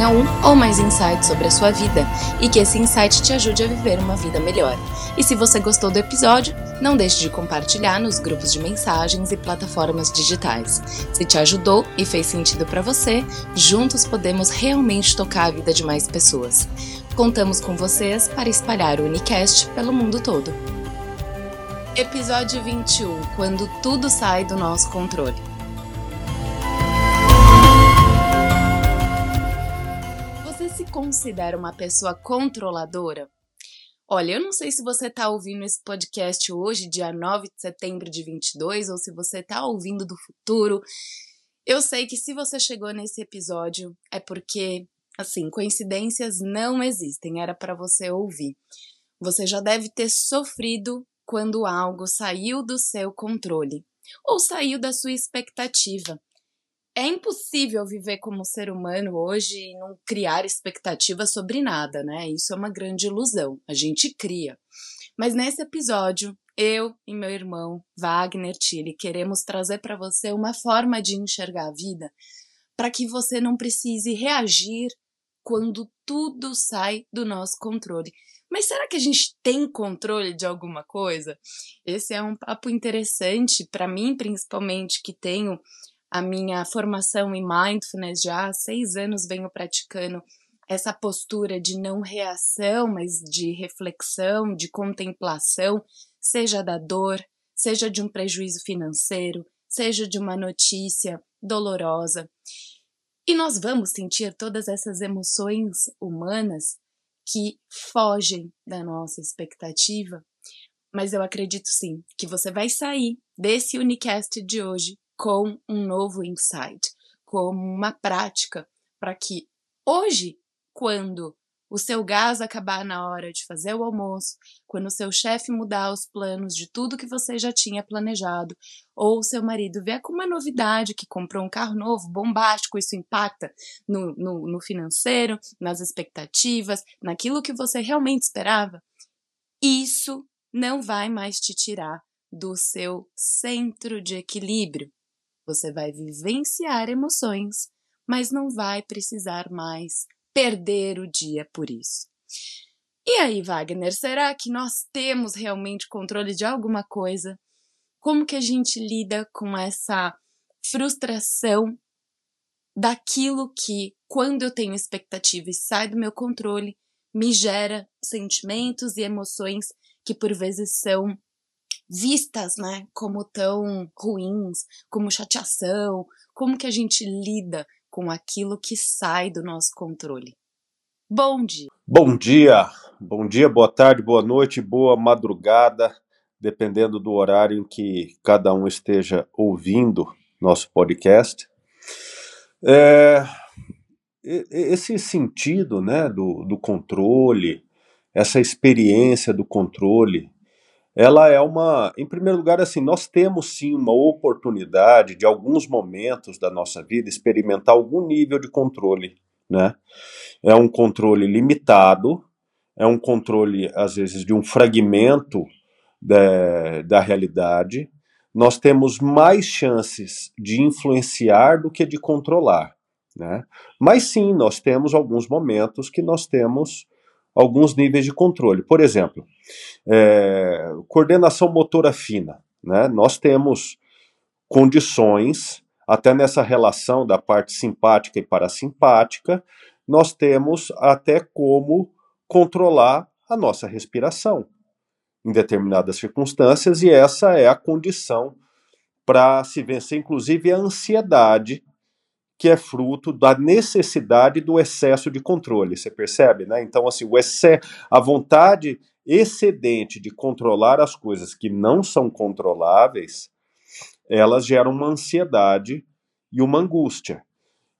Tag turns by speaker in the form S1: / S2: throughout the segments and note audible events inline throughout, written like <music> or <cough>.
S1: tenha um ou mais insights sobre a sua vida e que esse insight te ajude a viver uma vida melhor. E se você gostou do episódio, não deixe de compartilhar nos grupos de mensagens e plataformas digitais. Se te ajudou e fez sentido para você, juntos podemos realmente tocar a vida de mais pessoas. Contamos com vocês para espalhar o Unicast pelo mundo todo. Episódio 21 Quando tudo sai do nosso controle. Considera uma pessoa controladora? Olha, eu não sei se você está ouvindo esse podcast hoje, dia 9 de setembro de 22, ou se você está ouvindo do futuro. Eu sei que se você chegou nesse episódio é porque, assim, coincidências não existem, era para você ouvir. Você já deve ter sofrido quando algo saiu do seu controle ou saiu da sua expectativa. É impossível viver como ser humano hoje e não criar expectativas sobre nada, né? Isso é uma grande ilusão. A gente cria. Mas nesse episódio, eu e meu irmão Wagner Tilly queremos trazer para você uma forma de enxergar a vida para que você não precise reagir quando tudo sai do nosso controle. Mas será que a gente tem controle de alguma coisa? Esse é um papo interessante para mim, principalmente que tenho a minha formação em mindfulness já há seis anos venho praticando essa postura de não reação, mas de reflexão, de contemplação, seja da dor, seja de um prejuízo financeiro, seja de uma notícia dolorosa. E nós vamos sentir todas essas emoções humanas que fogem da nossa expectativa, mas eu acredito sim que você vai sair desse Unicast de hoje com um novo insight, com uma prática para que hoje, quando o seu gás acabar na hora de fazer o almoço, quando o seu chefe mudar os planos de tudo que você já tinha planejado, ou o seu marido vier com uma novidade que comprou um carro novo, bombástico, isso impacta no, no, no financeiro, nas expectativas, naquilo que você realmente esperava, isso não vai mais te tirar do seu centro de equilíbrio. Você vai vivenciar emoções, mas não vai precisar mais perder o dia por isso. E aí, Wagner, será que nós temos realmente controle de alguma coisa? Como que a gente lida com essa frustração daquilo que, quando eu tenho expectativa e sai do meu controle, me gera sentimentos e emoções que por vezes são vistas, né, como tão ruins, como chateação, como que a gente lida com aquilo que sai do nosso controle. Bom dia.
S2: Bom dia, bom dia, boa tarde, boa noite, boa madrugada, dependendo do horário em que cada um esteja ouvindo nosso podcast. É, esse sentido né, do, do controle, essa experiência do controle, ela é uma, em primeiro lugar, assim, nós temos sim uma oportunidade de alguns momentos da nossa vida experimentar algum nível de controle, né? É um controle limitado, é um controle às vezes de um fragmento da, da realidade. Nós temos mais chances de influenciar do que de controlar, né? Mas sim, nós temos alguns momentos que nós temos alguns níveis de controle. Por exemplo, é, coordenação motora fina. Né? Nós temos condições, até nessa relação da parte simpática e parasimpática, nós temos até como controlar a nossa respiração em determinadas circunstâncias, e essa é a condição para se vencer, inclusive, a ansiedade que é fruto da necessidade do excesso de controle, você percebe, né? Então, assim, o excesso, a vontade excedente de controlar as coisas que não são controláveis, elas geram uma ansiedade e uma angústia.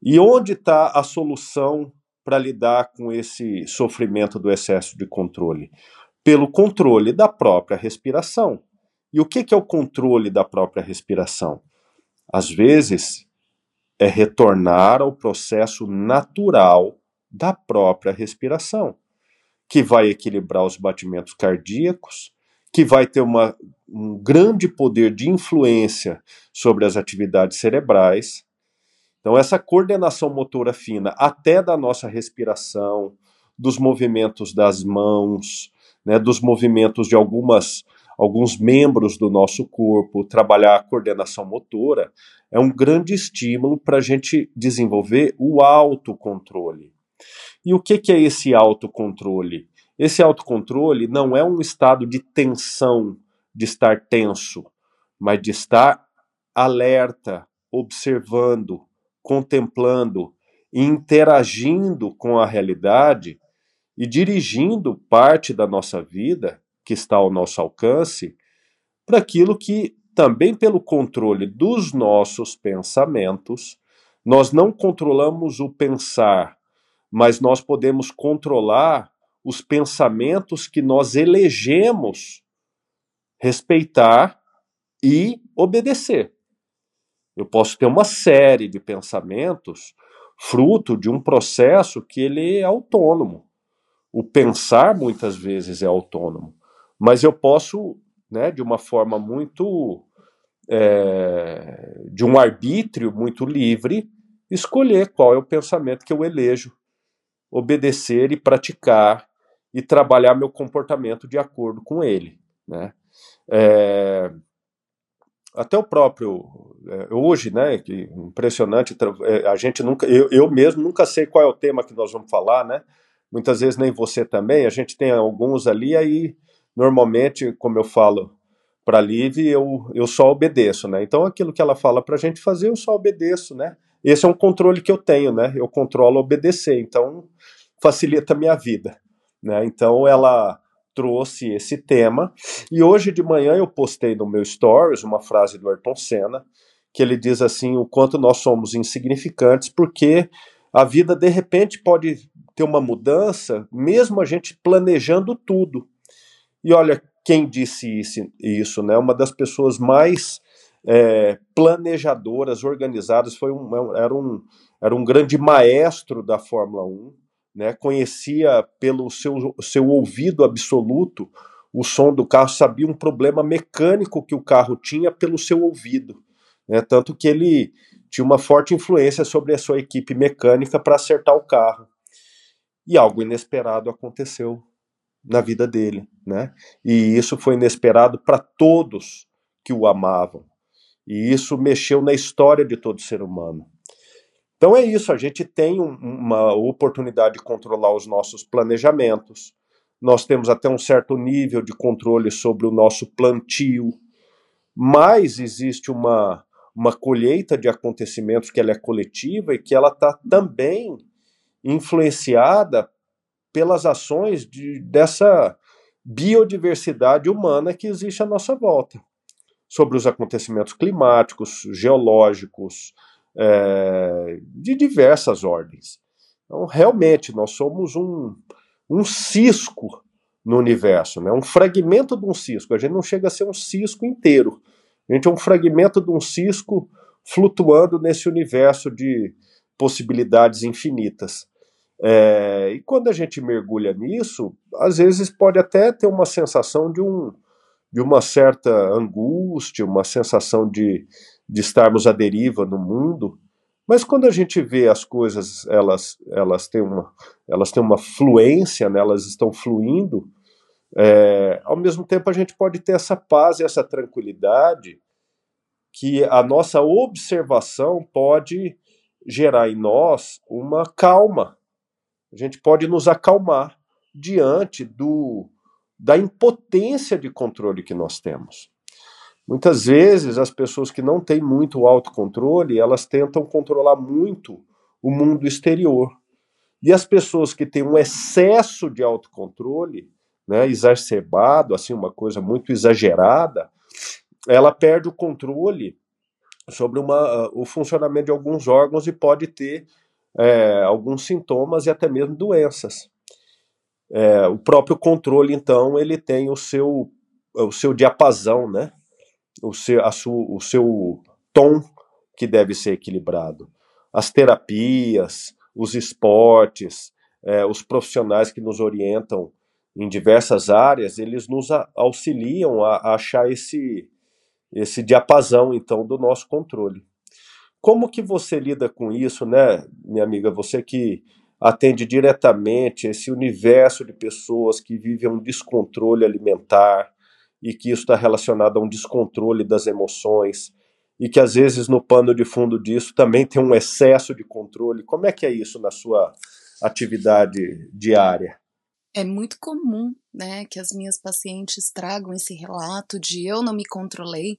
S2: E onde está a solução para lidar com esse sofrimento do excesso de controle? Pelo controle da própria respiração. E o que, que é o controle da própria respiração? Às vezes, é retornar ao processo natural da própria respiração, que vai equilibrar os batimentos cardíacos, que vai ter uma, um grande poder de influência sobre as atividades cerebrais. Então, essa coordenação motora fina, até da nossa respiração, dos movimentos das mãos, né, dos movimentos de algumas alguns membros do nosso corpo, trabalhar a coordenação motora, é um grande estímulo para a gente desenvolver o autocontrole. E o que, que é esse autocontrole? Esse autocontrole não é um estado de tensão, de estar tenso, mas de estar alerta, observando, contemplando, interagindo com a realidade e dirigindo parte da nossa vida que está ao nosso alcance para aquilo que também pelo controle dos nossos pensamentos, nós não controlamos o pensar, mas nós podemos controlar os pensamentos que nós elegemos respeitar e obedecer. Eu posso ter uma série de pensamentos fruto de um processo que ele é autônomo. O pensar muitas vezes é autônomo, mas eu posso, né, de uma forma muito é, de um arbítrio muito livre, escolher qual é o pensamento que eu elejo, obedecer e praticar e trabalhar meu comportamento de acordo com ele, né? É, até o próprio é, hoje, né? Que impressionante. É, a gente nunca, eu, eu mesmo nunca sei qual é o tema que nós vamos falar, né? Muitas vezes nem você também. A gente tem alguns ali aí. Normalmente, como eu falo para a Liv, eu, eu só obedeço, né? Então aquilo que ela fala para a gente fazer, eu só obedeço, né? Esse é um controle que eu tenho, né? Eu controlo obedecer, então facilita a minha vida, né? Então ela trouxe esse tema. E hoje de manhã eu postei no meu stories uma frase do Ayrton Senna, que ele diz assim: o quanto nós somos insignificantes, porque a vida de repente pode ter uma mudança, mesmo a gente planejando tudo. E olha quem disse isso, né? Uma das pessoas mais é, planejadoras, organizadas, foi um, era, um, era um grande maestro da Fórmula 1, né, conhecia pelo seu, seu ouvido absoluto o som do carro, sabia um problema mecânico que o carro tinha pelo seu ouvido. Né, tanto que ele tinha uma forte influência sobre a sua equipe mecânica para acertar o carro. E algo inesperado aconteceu na vida dele. Né? E isso foi inesperado para todos que o amavam. E isso mexeu na história de todo ser humano. Então é isso, a gente tem um, uma oportunidade de controlar os nossos planejamentos, nós temos até um certo nível de controle sobre o nosso plantio, mas existe uma, uma colheita de acontecimentos que ela é coletiva e que ela está também influenciada pelas ações de, dessa biodiversidade humana que existe à nossa volta, sobre os acontecimentos climáticos, geológicos, é, de diversas ordens. Então, realmente, nós somos um, um cisco no universo, né? um fragmento de um cisco. A gente não chega a ser um cisco inteiro. A gente é um fragmento de um cisco flutuando nesse universo de possibilidades infinitas. É, e quando a gente mergulha nisso, às vezes pode até ter uma sensação de, um, de uma certa angústia, uma sensação de, de estarmos à deriva no mundo, mas quando a gente vê as coisas, elas, elas, têm, uma, elas têm uma fluência, né, elas estão fluindo, é, ao mesmo tempo a gente pode ter essa paz e essa tranquilidade que a nossa observação pode gerar em nós uma calma. A gente pode nos acalmar diante do, da impotência de controle que nós temos. Muitas vezes as pessoas que não têm muito autocontrole, elas tentam controlar muito o mundo exterior. E as pessoas que têm um excesso de autocontrole, né, exacerbado, assim, uma coisa muito exagerada, ela perde o controle sobre uma, o funcionamento de alguns órgãos e pode ter é, alguns sintomas e até mesmo doenças. É, o próprio controle, então, ele tem o seu, o seu diapasão, né? o seu, a su, o seu tom que deve ser equilibrado. As terapias, os esportes, é, os profissionais que nos orientam em diversas áreas, eles nos auxiliam a, a achar esse, esse diapasão, então, do nosso controle. Como que você lida com isso, né, minha amiga? Você que atende diretamente esse universo de pessoas que vivem um descontrole alimentar e que isso está relacionado a um descontrole das emoções e que às vezes no pano de fundo disso também tem um excesso de controle. Como é que é isso na sua atividade diária?
S1: É muito comum, né, que as minhas pacientes tragam esse relato de eu não me controlei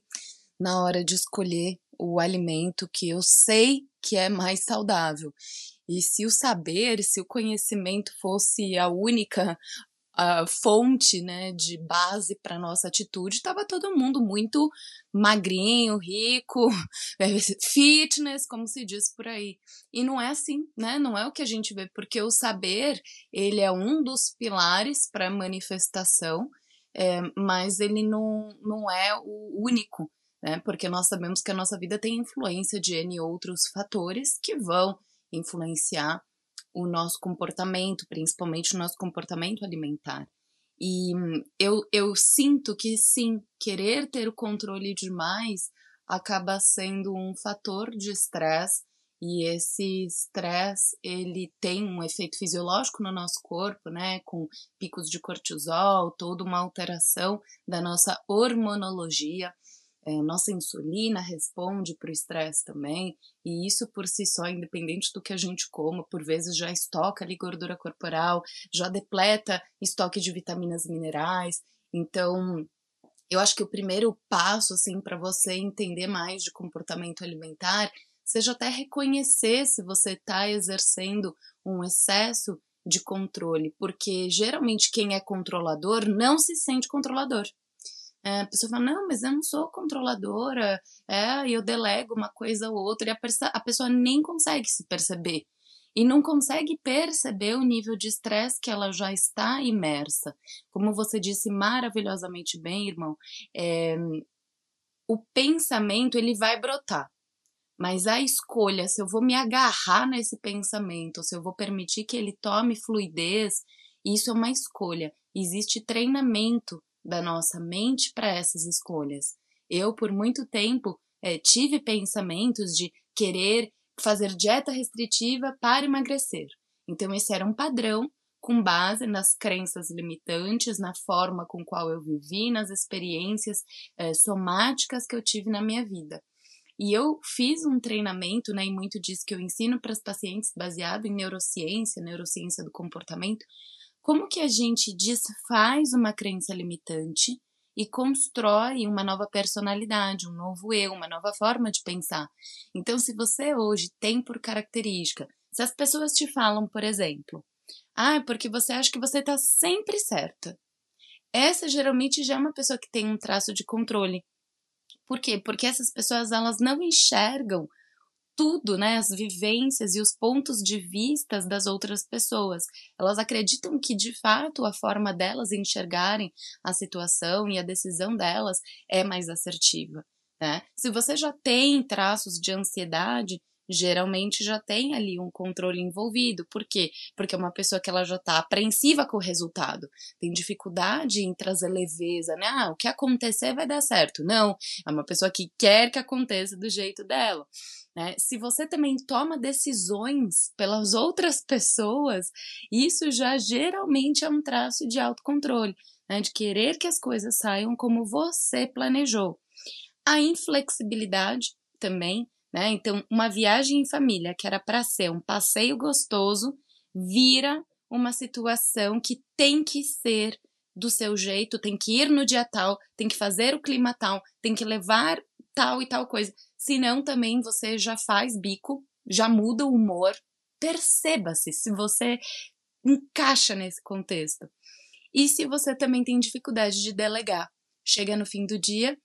S1: na hora de escolher o alimento que eu sei que é mais saudável. E se o saber, se o conhecimento fosse a única a fonte né, de base para nossa atitude, estava todo mundo muito magrinho, rico, <laughs> fitness, como se diz por aí. E não é assim, né? Não é o que a gente vê, porque o saber ele é um dos pilares para a manifestação, é, mas ele não, não é o único, né? Porque nós sabemos que a nossa vida tem influência de N outros fatores que vão influenciar o nosso comportamento, principalmente o nosso comportamento alimentar. E eu, eu sinto que sim, querer ter o controle demais acaba sendo um fator de estresse e esse estresse ele tem um efeito fisiológico no nosso corpo, né, com picos de cortisol, toda uma alteração da nossa hormonologia é, nossa insulina responde para o estresse também, e isso por si só, independente do que a gente coma, por vezes já estoca ali gordura corporal, já depleta estoque de vitaminas e minerais. Então, eu acho que o primeiro passo, assim, para você entender mais de comportamento alimentar, seja até reconhecer se você está exercendo um excesso de controle, porque geralmente quem é controlador não se sente controlador. É, a pessoa fala, não, mas eu não sou controladora, é, eu delego uma coisa ou outra, e a, a pessoa nem consegue se perceber. E não consegue perceber o nível de estresse que ela já está imersa. Como você disse maravilhosamente bem, irmão, é, o pensamento ele vai brotar. Mas a escolha, se eu vou me agarrar nesse pensamento, se eu vou permitir que ele tome fluidez, isso é uma escolha. Existe treinamento da nossa mente para essas escolhas. Eu, por muito tempo, é, tive pensamentos de querer fazer dieta restritiva para emagrecer. Então, esse era um padrão com base nas crenças limitantes, na forma com qual eu vivi, nas experiências é, somáticas que eu tive na minha vida. E eu fiz um treinamento, né, e muito disso que eu ensino para os pacientes baseado em neurociência, neurociência do comportamento, como que a gente desfaz uma crença limitante e constrói uma nova personalidade, um novo eu, uma nova forma de pensar. Então, se você hoje tem por característica, se as pessoas te falam, por exemplo, ah, porque você acha que você está sempre certa. Essa geralmente já é uma pessoa que tem um traço de controle. Por quê? Porque essas pessoas elas não enxergam tudo, né, as vivências e os pontos de vistas das outras pessoas. Elas acreditam que de fato a forma delas enxergarem a situação e a decisão delas é mais assertiva. Né? Se você já tem traços de ansiedade, geralmente já tem ali um controle envolvido. Por quê? Porque é uma pessoa que ela já está apreensiva com o resultado, tem dificuldade em trazer leveza, né? Ah, o que acontecer vai dar certo. Não, é uma pessoa que quer que aconteça do jeito dela. Né? Se você também toma decisões pelas outras pessoas, isso já geralmente é um traço de autocontrole, né? de querer que as coisas saiam como você planejou. A inflexibilidade também, né? Então, uma viagem em família que era para ser um passeio gostoso vira uma situação que tem que ser do seu jeito, tem que ir no dia tal, tem que fazer o clima tal, tem que levar tal e tal coisa. Senão também você já faz bico, já muda o humor. Perceba-se se você encaixa nesse contexto. E se você também tem dificuldade de delegar. Chega no fim do dia,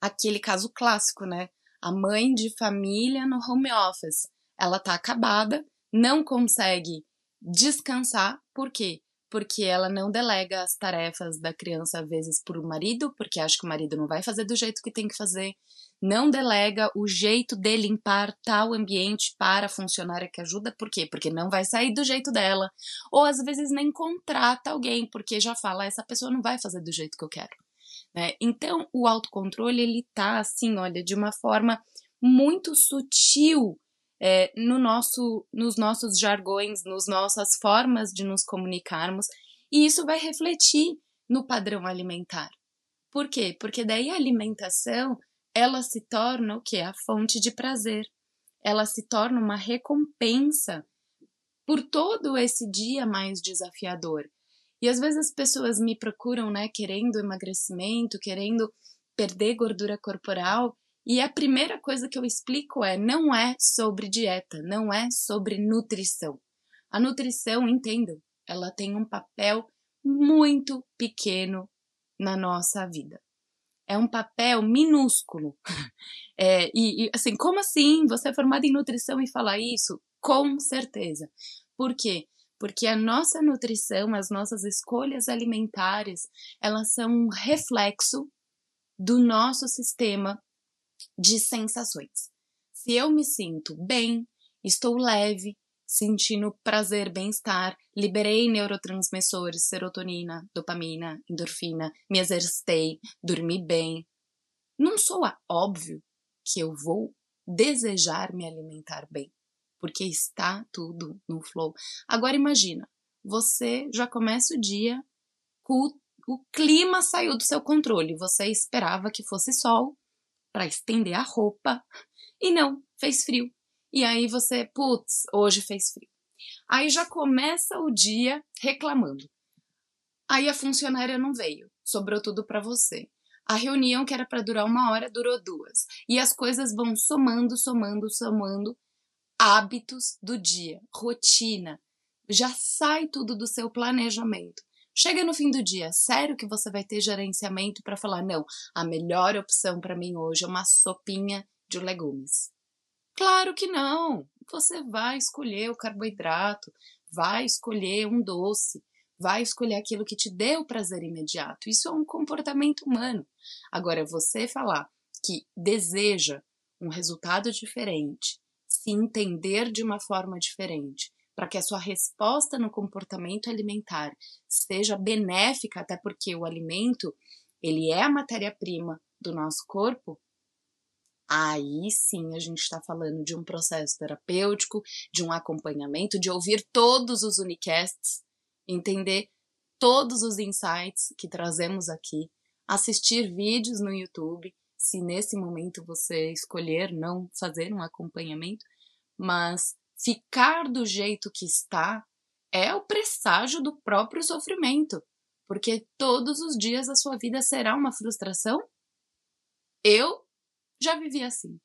S1: aquele caso clássico, né? A mãe de família no home office. Ela tá acabada, não consegue descansar, por quê? porque ela não delega as tarefas da criança às vezes para o marido, porque acha que o marido não vai fazer do jeito que tem que fazer, não delega o jeito de limpar tal ambiente para a funcionária que ajuda, por quê? Porque não vai sair do jeito dela, ou às vezes nem contrata alguém, porque já fala, essa pessoa não vai fazer do jeito que eu quero. Né? Então, o autocontrole, ele tá assim, olha, de uma forma muito sutil é, no nosso, nos nossos jargões, nas nossas formas de nos comunicarmos, e isso vai refletir no padrão alimentar. Por quê? Porque daí a alimentação ela se torna o que? A fonte de prazer. Ela se torna uma recompensa por todo esse dia mais desafiador. E às vezes as pessoas me procuram, né, querendo emagrecimento, querendo perder gordura corporal, e a primeira coisa que eu explico é: não é sobre dieta, não é sobre nutrição. A nutrição, entendam, ela tem um papel muito pequeno na nossa vida. É um papel minúsculo. <laughs> É, e, e, assim, como assim? Você é formada em nutrição e fala isso? Com certeza. Por quê? Porque a nossa nutrição, as nossas escolhas alimentares, elas são um reflexo do nosso sistema de sensações. Se eu me sinto bem, estou leve, sentindo prazer, bem-estar, liberei neurotransmissores, serotonina, dopamina, endorfina, me exercitei, dormi bem. Não soa óbvio que eu vou desejar me alimentar bem, porque está tudo no flow. Agora imagina, você já começa o dia com o, clima saiu do seu controle, você esperava que fosse sol, para estender a roupa. E não, fez frio. E aí você, putz, hoje fez frio. Aí já começa o dia reclamando. Aí a funcionária não veio, sobrou tudo para você. A reunião que era para durar uma hora durou duas. E as coisas vão somando, somando, somando. Hábitos do dia, rotina. Já sai tudo do seu planejamento. Chega no fim do dia, sério que você vai ter gerenciamento para falar: não, a melhor opção para mim hoje é uma sopinha de legumes? Claro que não! Você vai escolher o carboidrato, vai escolher um doce, vai escolher aquilo que te dê o prazer imediato. Isso é um comportamento humano. Agora, você falar que deseja um resultado diferente, se entender de uma forma diferente, para que a sua resposta no comportamento alimentar seja benéfica, até porque o alimento, ele é a matéria-prima do nosso corpo, aí sim a gente está falando de um processo terapêutico, de um acompanhamento, de ouvir todos os unicasts, entender todos os insights que trazemos aqui, assistir vídeos no YouTube, se nesse momento você escolher não fazer um acompanhamento, mas ficar do jeito que está é o presságio do próprio sofrimento, porque todos os dias a sua vida será uma frustração. Eu já vivi assim.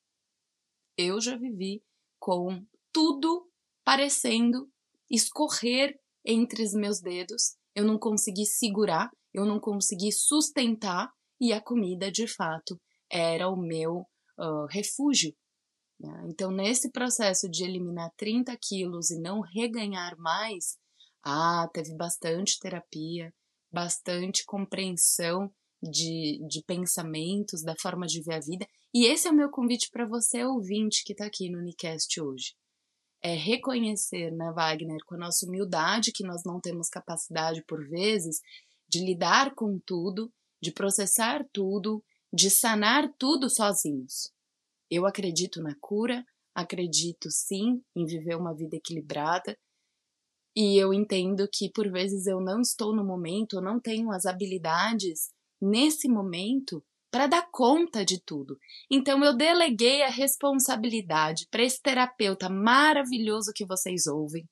S1: Eu já vivi com tudo parecendo escorrer entre os meus dedos. Eu não consegui segurar, eu não consegui sustentar e a comida de fato era o meu uh, refúgio. Né? Então, nesse processo de eliminar 30 quilos e não reganhar mais, ah, teve bastante terapia, bastante compreensão de, de pensamentos, da forma de ver a vida. E esse é o meu convite para você, ouvinte, que está aqui no Unicast hoje. É reconhecer, né, Wagner, com a nossa humildade, que nós não temos capacidade, por vezes, de lidar com tudo, de processar tudo, de sanar tudo sozinhos. Eu acredito na cura, acredito sim em viver uma vida equilibrada. E eu entendo que por vezes eu não estou no momento, eu não tenho as habilidades nesse momento para dar conta de tudo. Então eu deleguei a responsabilidade para esse terapeuta maravilhoso que vocês ouvem.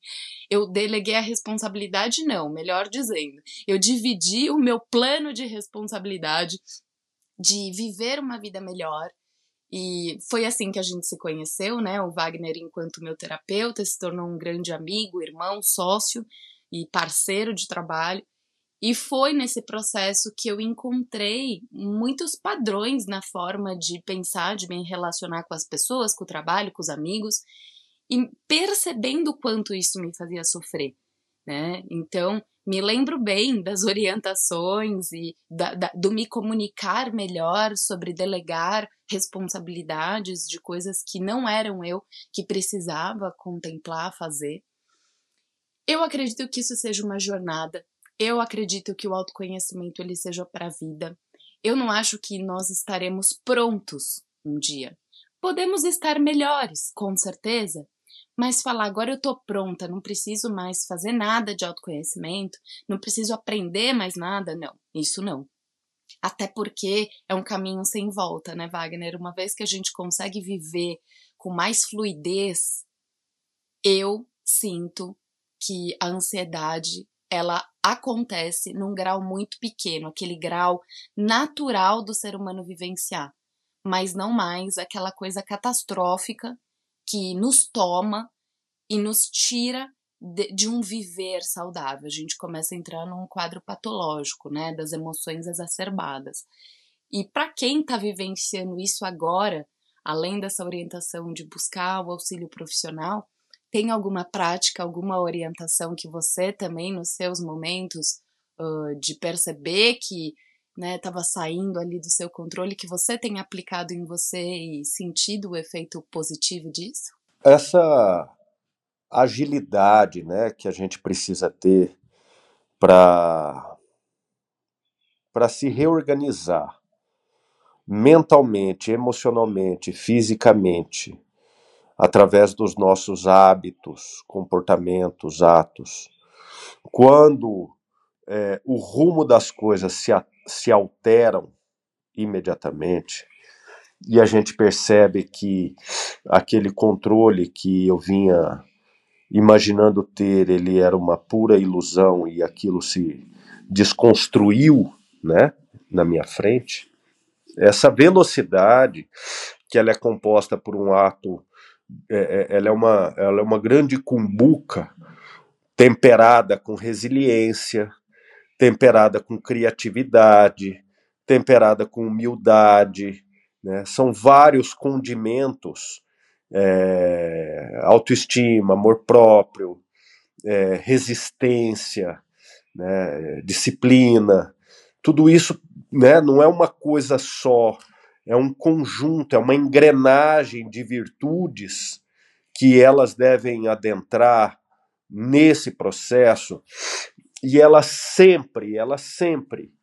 S1: Eu deleguei a responsabilidade não, melhor dizendo, eu dividi o meu plano de responsabilidade de viver uma vida melhor, e foi assim que a gente se conheceu, né? O Wagner, enquanto meu terapeuta, se tornou um grande amigo, irmão, sócio e parceiro de trabalho. E foi nesse processo que eu encontrei muitos padrões na forma de pensar, de me relacionar com as pessoas, com o trabalho, com os amigos, e percebendo quanto isso me fazia sofrer, né? Então, me lembro bem das orientações e da, da, do me comunicar melhor sobre delegar responsabilidades de coisas que não eram eu que precisava contemplar, fazer. Eu acredito que isso seja uma jornada. Eu acredito que o autoconhecimento ele seja para a vida. Eu não acho que nós estaremos prontos um dia, Podemos estar melhores, com certeza, mas falar agora eu tô pronta, não preciso mais fazer nada de autoconhecimento, não preciso aprender mais nada, não, isso não. Até porque é um caminho sem volta, né, Wagner? Uma vez que a gente consegue viver com mais fluidez, eu sinto que a ansiedade ela acontece num grau muito pequeno, aquele grau natural do ser humano vivenciar, mas não mais aquela coisa catastrófica que nos toma e nos tira de, de, um viver saudável. A gente começa a entrar num quadro patológico, né, das emoções exacerbadas. E para quem está vivenciando isso agora, além dessa orientação de buscar o auxílio profissional, tem alguma prática, alguma orientação que você também, nos seus momentos uh, de perceber que estava né, saindo ali do seu controle, que você tem aplicado em você e sentido o efeito positivo disso?
S2: Essa agilidade né, que a gente precisa ter para para se reorganizar mentalmente, emocionalmente, fisicamente, através dos nossos hábitos, comportamentos, atos. Quando é, o rumo das coisas se, se alteram imediatamente e a gente percebe que aquele controle que eu vinha imaginando ter, ele era uma pura ilusão e aquilo se desconstruiu, né, na minha frente. Essa velocidade que ela é composta por um ato é, é, ela, é uma, ela é uma grande cumbuca temperada com resiliência, temperada com criatividade, temperada com humildade. Né? São vários condimentos: é, autoestima, amor próprio, é, resistência, né? disciplina. Tudo isso né, não é uma coisa só é um conjunto, é uma engrenagem de virtudes que elas devem adentrar nesse processo e ela sempre, ela sempre,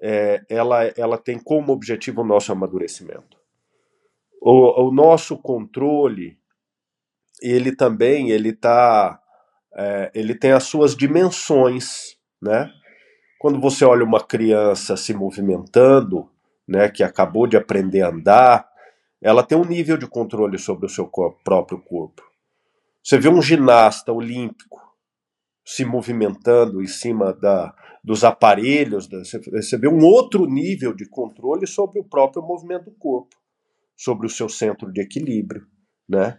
S2: é, ela, ela tem como objetivo o nosso amadurecimento. O, o nosso controle, ele também, ele tá, é, ele tem as suas dimensões, né? Quando você olha uma criança se movimentando, né, que acabou de aprender a andar, ela tem um nível de controle sobre o seu próprio corpo. Você vê um ginasta olímpico se movimentando em cima da, dos aparelhos, você vê um outro nível de controle sobre o próprio movimento do corpo, sobre o seu centro de equilíbrio. Né?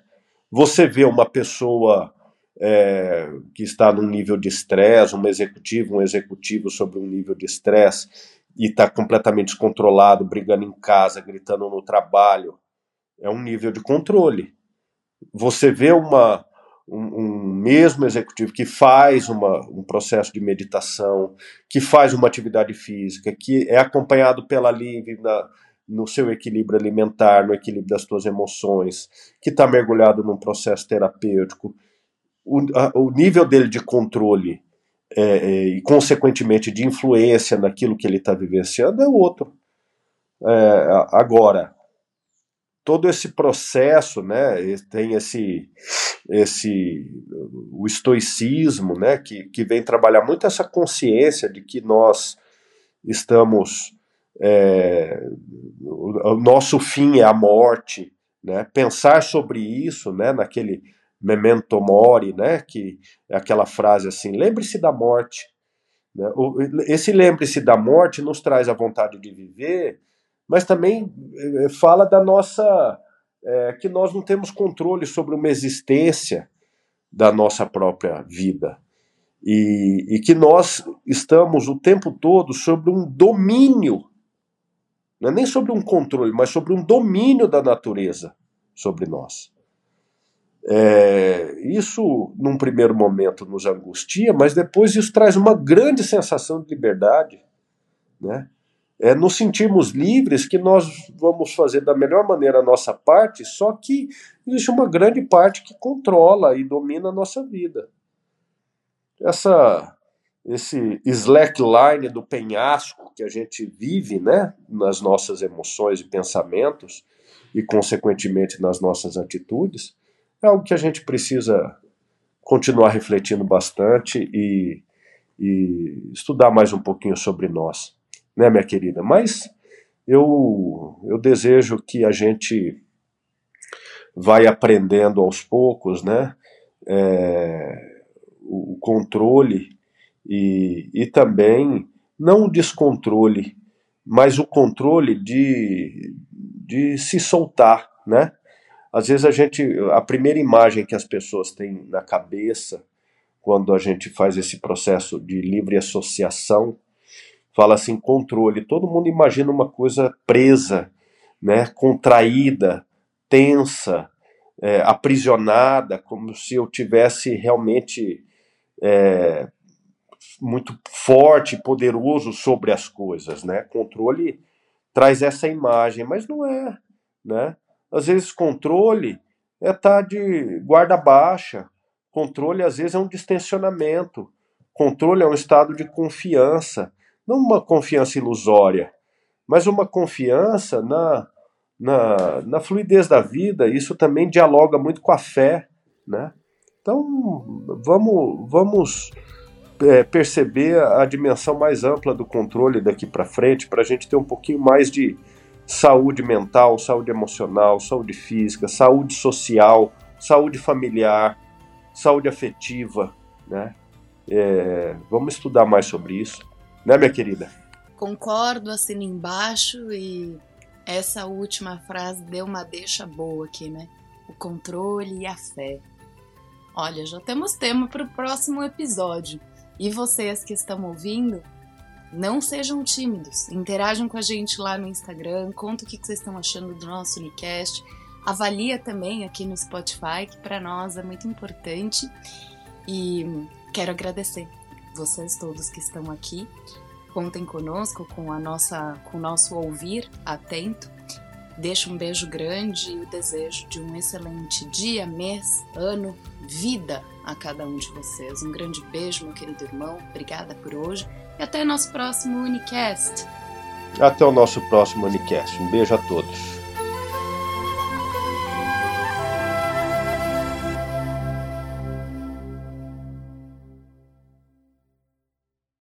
S2: Você vê uma pessoa é, que está num nível de estresse, um executivo, um executivo sobre um nível de estresse, e está completamente descontrolado, brigando em casa, gritando no trabalho. É um nível de controle. Você vê uma, um, um mesmo executivo que faz uma, um processo de meditação, que faz uma atividade física, que é acompanhado pela livre na, no seu equilíbrio alimentar, no equilíbrio das suas emoções, que está mergulhado num processo terapêutico. O, a, o nível dele de controle é, é, e, consequentemente, de influência naquilo que ele está vivenciando é outro. É, agora, todo esse processo, né, tem esse, esse o estoicismo, né, que, que vem trabalhar muito essa consciência de que nós estamos, é, o, o nosso fim é a morte, né, pensar sobre isso, né, naquele memento mori, né, que é aquela frase assim, lembre-se da morte. Né? Esse lembre-se da morte nos traz a vontade de viver, mas também eh, fala da nossa é, que nós não temos controle sobre uma existência da nossa própria vida e, e que nós estamos o tempo todo sobre um domínio, não é nem sobre um controle, mas sobre um domínio da natureza sobre nós. É, isso, num primeiro momento, nos angustia, mas depois isso traz uma grande sensação de liberdade. Né? É nos sentirmos livres que nós vamos fazer da melhor maneira a nossa parte, só que existe uma grande parte que controla e domina a nossa vida. Essa, esse slackline do penhasco que a gente vive né, nas nossas emoções e pensamentos, e, consequentemente, nas nossas atitudes, é algo que a gente precisa continuar refletindo bastante e, e estudar mais um pouquinho sobre nós, né, minha querida? Mas eu, eu desejo que a gente vai aprendendo aos poucos, né? É, o controle e, e também não o descontrole, mas o controle de, de se soltar, né? Às vezes a gente, a primeira imagem que as pessoas têm na cabeça quando a gente faz esse processo de livre associação, fala assim controle. Todo mundo imagina uma coisa presa, né, contraída, tensa, é, aprisionada, como se eu tivesse realmente é, muito forte, poderoso sobre as coisas, né? Controle traz essa imagem, mas não é, né? Às vezes controle é estar tá de guarda baixa, controle às vezes é um distensionamento, controle é um estado de confiança, não uma confiança ilusória, mas uma confiança na, na, na fluidez da vida. Isso também dialoga muito com a fé, né? Então vamos, vamos é, perceber a dimensão mais ampla do controle daqui para frente, para a gente ter um pouquinho mais de saúde mental, saúde emocional, saúde física, saúde social, saúde familiar, saúde afetiva, né? É, vamos estudar mais sobre isso, né, minha querida?
S1: Concordo, assino embaixo e essa última frase deu uma deixa boa aqui, né? O controle e a fé. Olha, já temos tema para o próximo episódio. E vocês que estão ouvindo, não sejam tímidos. Interajam com a gente lá no Instagram, conta o que vocês estão achando do nosso Unicast. Avalia também aqui no Spotify, que para nós é muito importante. E quero agradecer vocês todos que estão aqui. Contem conosco com a nossa com o nosso ouvir atento. Deixo um beijo grande e o desejo de um excelente dia, mês, ano, vida a cada um de vocês. Um grande beijo, meu querido irmão. Obrigada por hoje e até nosso próximo Unicast.
S2: Até o nosso próximo Unicast. Um beijo a todos.